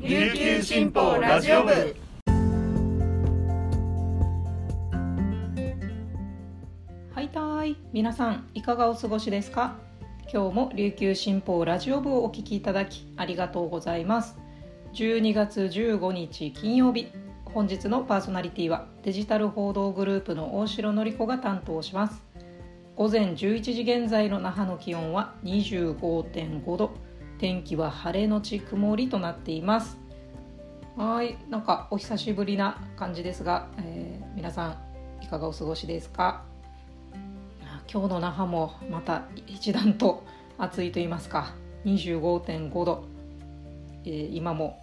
琉球新報ラジオ部。はいたーい。皆さんいかがお過ごしですか？今日も琉球新報ラジオ部をお聞きいただきありがとうございます。12月15日金曜日本日のパーソナリティはデジタル報道グループの大城典子が担当します。午前11時現在の那覇の気温は25.5度。天気は晴れのち曇りとなっています。はいなんかお久しぶりな感じですが、えー、皆さんいかがお過ごしですか？今日の那覇もまた一段と暑いと言いますか。25.5度、えー、今も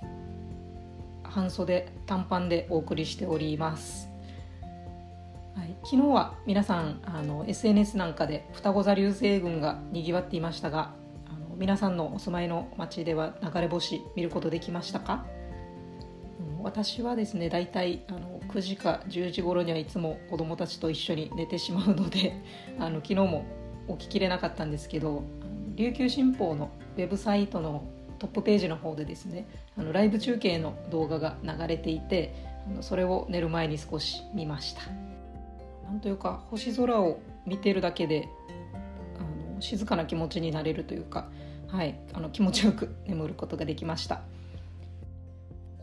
半袖短パンでお送りしております。はい、昨日は皆さんあの SNS なんかで双子座流星群がにぎわっていましたが皆さんのお住まいの町では流れ星見ることできましたか？私はですね大体あの9時か10時頃にはいつも子どもたちと一緒に寝てしまうので あの昨日も起ききれなかったんですけど琉球新報のウェブサイトのトップページの方でですねあのライブ中継の動画が流れていてあのそれを寝る前に少し見ました。なんというか星空を見てるだけであの静かな気持ちになれるというか、はい、あの気持ちよく眠ることができました。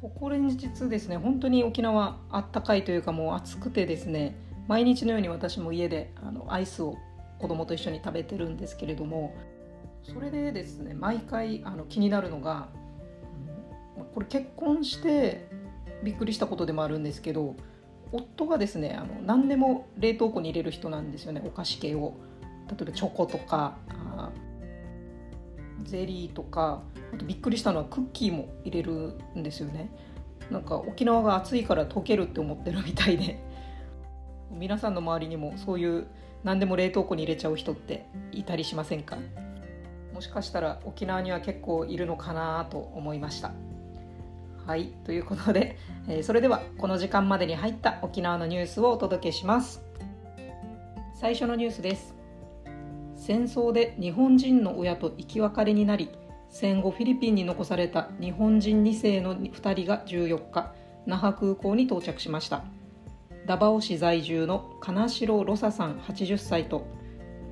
ここ連日ですね。本当に沖縄あったかいというかもう暑くてですね。毎日のように私も家であのアイスを子供と一緒に食べてるんですけれども。それでですね毎回あの気になるのがこれ結婚してびっくりしたことでもあるんですけど夫がですねあの何でも冷凍庫に入れる人なんですよね。お菓子系を。例えばチョコとかゼリーとかあとびっくりしたのはクッキーも入れるんですよね。なんか沖縄が暑いから溶けるって思ってるみたいで。皆さんの周りにもそういう何でも冷凍庫に入れちゃう人っていたりしませんか？もしかしたら沖縄には結構いるのかなと思いました。はいということで、えー、それではこの時間までに入った沖縄のニュースをお届けします。最初のニュースです。戦争で日本人の親と生き別れになり戦後フィリピンに残された日本人2世の2人が14日那覇空港に到着しました。ダバオ市在住の金城ロサさん80歳と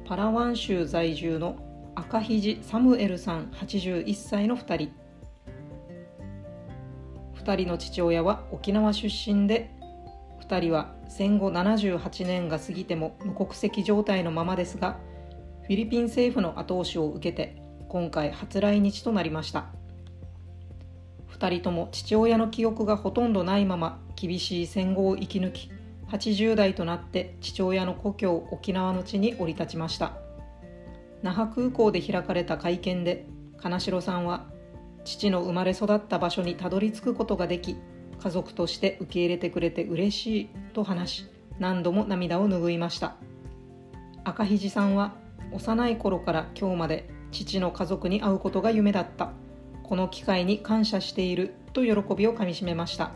パラワン州在住の赤肘サムエルさん81歳の2人。2人の父親は沖縄出身で2人は戦後78年が過ぎても無国籍状態のままですがィリピン政府の後押しを受けて今回初来日となりました。2人とも父親の記憶がほとんどないまま厳しい戦後を生き抜き80代となって父親の故郷沖縄の地に降り立ちました。那覇空港で開かれた会見で金城さんは父の生まれ育った場所にたどり着くことができ家族として受け入れてくれて嬉しいと話し何度も涙を拭いました。赤肘さんは幼い頃から今日まで父の家族に会うことが夢だった。この機会に感謝していると喜びをかみしめました。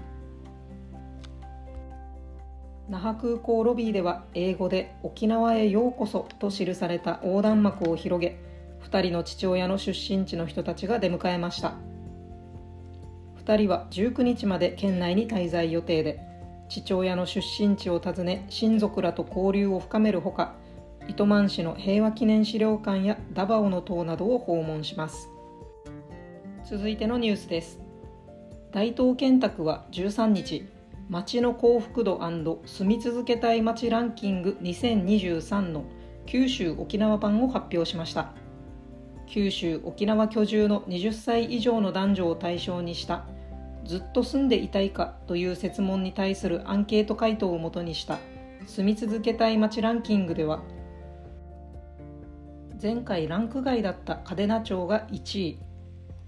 那覇空港ロビーでは英語で「沖縄へようこそ」と記された横断幕を広げ2人の父親の出身地の人たちが出迎えました。2人は19日まで県内に滞在予定で父親の出身地を訪ね親族らと交流を深めるほか糸満市の平和記念資料館やダバオの塔などを訪問します。続いてのニュースです。大東建託は13日町の幸福度住み続けたい街ランキング2023の九州沖縄版を発表しました。九州沖縄居住の20歳以上の男女を対象にしたずっと住んでいたいかという設問に対するアンケート回答をもとにした住み続けたい街ランキングでは前回ランク外だった嘉手納町が1位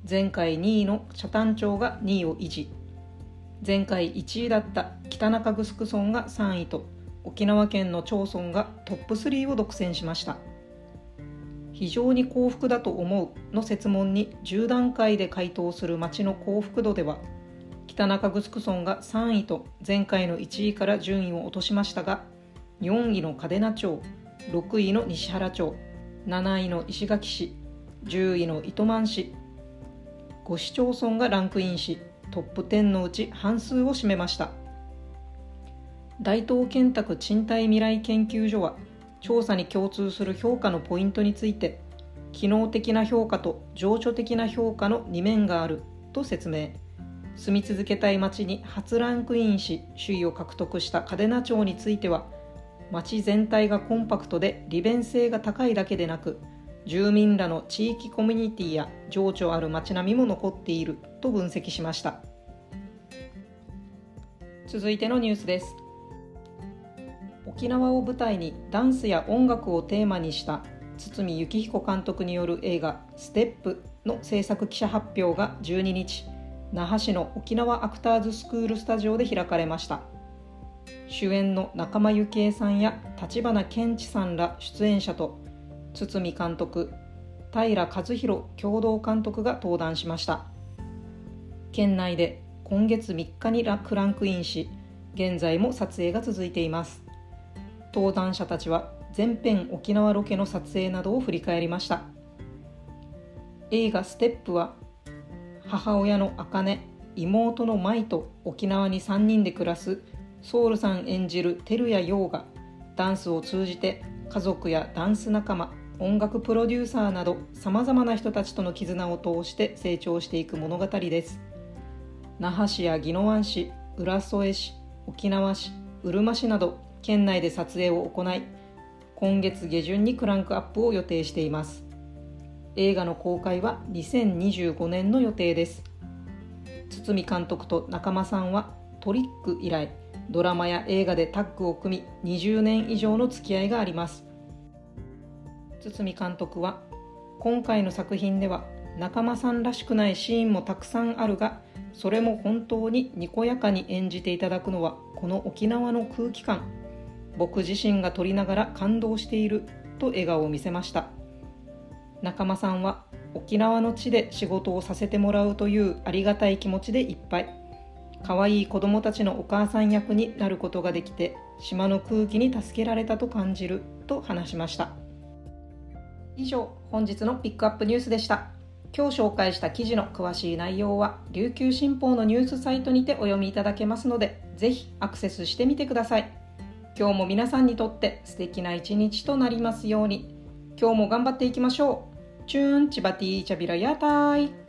前回2位の北谷町が2位を維持前回1位だった北中城村が3位と沖縄県の町村がトップ3を独占しました。非常に幸福だと思うの設問に10段階で回答する町の幸福度では北中城村が3位と前回の1位から順位を落としましたが4位の嘉手納町6位の西原町7位の石垣市10位の糸満市5市町村がランクインしトップ10のうち半数を占めました。大東建託賃貸未来研究所は調査に共通する評価のポイントについて機能的な評価と情緒的な評価の2面があると説明。住み続けたい町に初ランクインし首位を獲得した嘉手納町については町全体がコンパクトで利便性が高いだけでなく住民らの地域コミュニティや情緒ある街並みも残っていると分析しました。続いてのニュースです。沖縄を舞台にダンスや音楽をテーマにした堤幸彦監督による映画「ステップの制作記者発表が12日那覇市の沖縄アクターズスクールスタジオで開かれました。主演の仲間由紀恵さんや立花健一さんら出演者と堤監督平和弘共同監督が登壇しました。県内で今月3日にラクランクインし現在も撮影が続いています。登壇者たちは全編沖縄ロケの撮影などを振り返りました。映画「ステップは母親の茜妹の舞と沖縄に3人で暮らすソウルさん演じる照屋陽がダンスを通じて家族やダンス仲間音楽プロデューサーなどさまざまな人たちとの絆を通して成長していく物語です。那覇市や宜野湾市浦添市沖縄市うるま市など県内で撮影を行い今月下旬にクランクアップを予定しています。映画の公開は2025年の予定です。堤監督と仲間さんはトリック以来ドラマや映画でタッグを組み20年以上の付き合いがあります。堤監督は今回の作品では仲間さんらしくないシーンもたくさんあるがそれも本当ににこやかに演じていただくのはこの沖縄の空気感。僕自身が撮りながら感動していると笑顔を見せました。仲間さんは沖縄の地で仕事をさせてもらうというありがたい気持ちでいっぱい。可愛い子供たちのお母さん役になることができて島の空気に助けられたと感じると話しました。以上本日のピックアップニュースでした。今日紹介した記事の詳しい内容は琉球新報のニュースサイトにてお読みいただけますのでぜひアクセスしてみてください。今日も皆さんにとって素敵な一日となりますように。今日も頑張っていきましょう。チューンチバティーチャビラヤタイ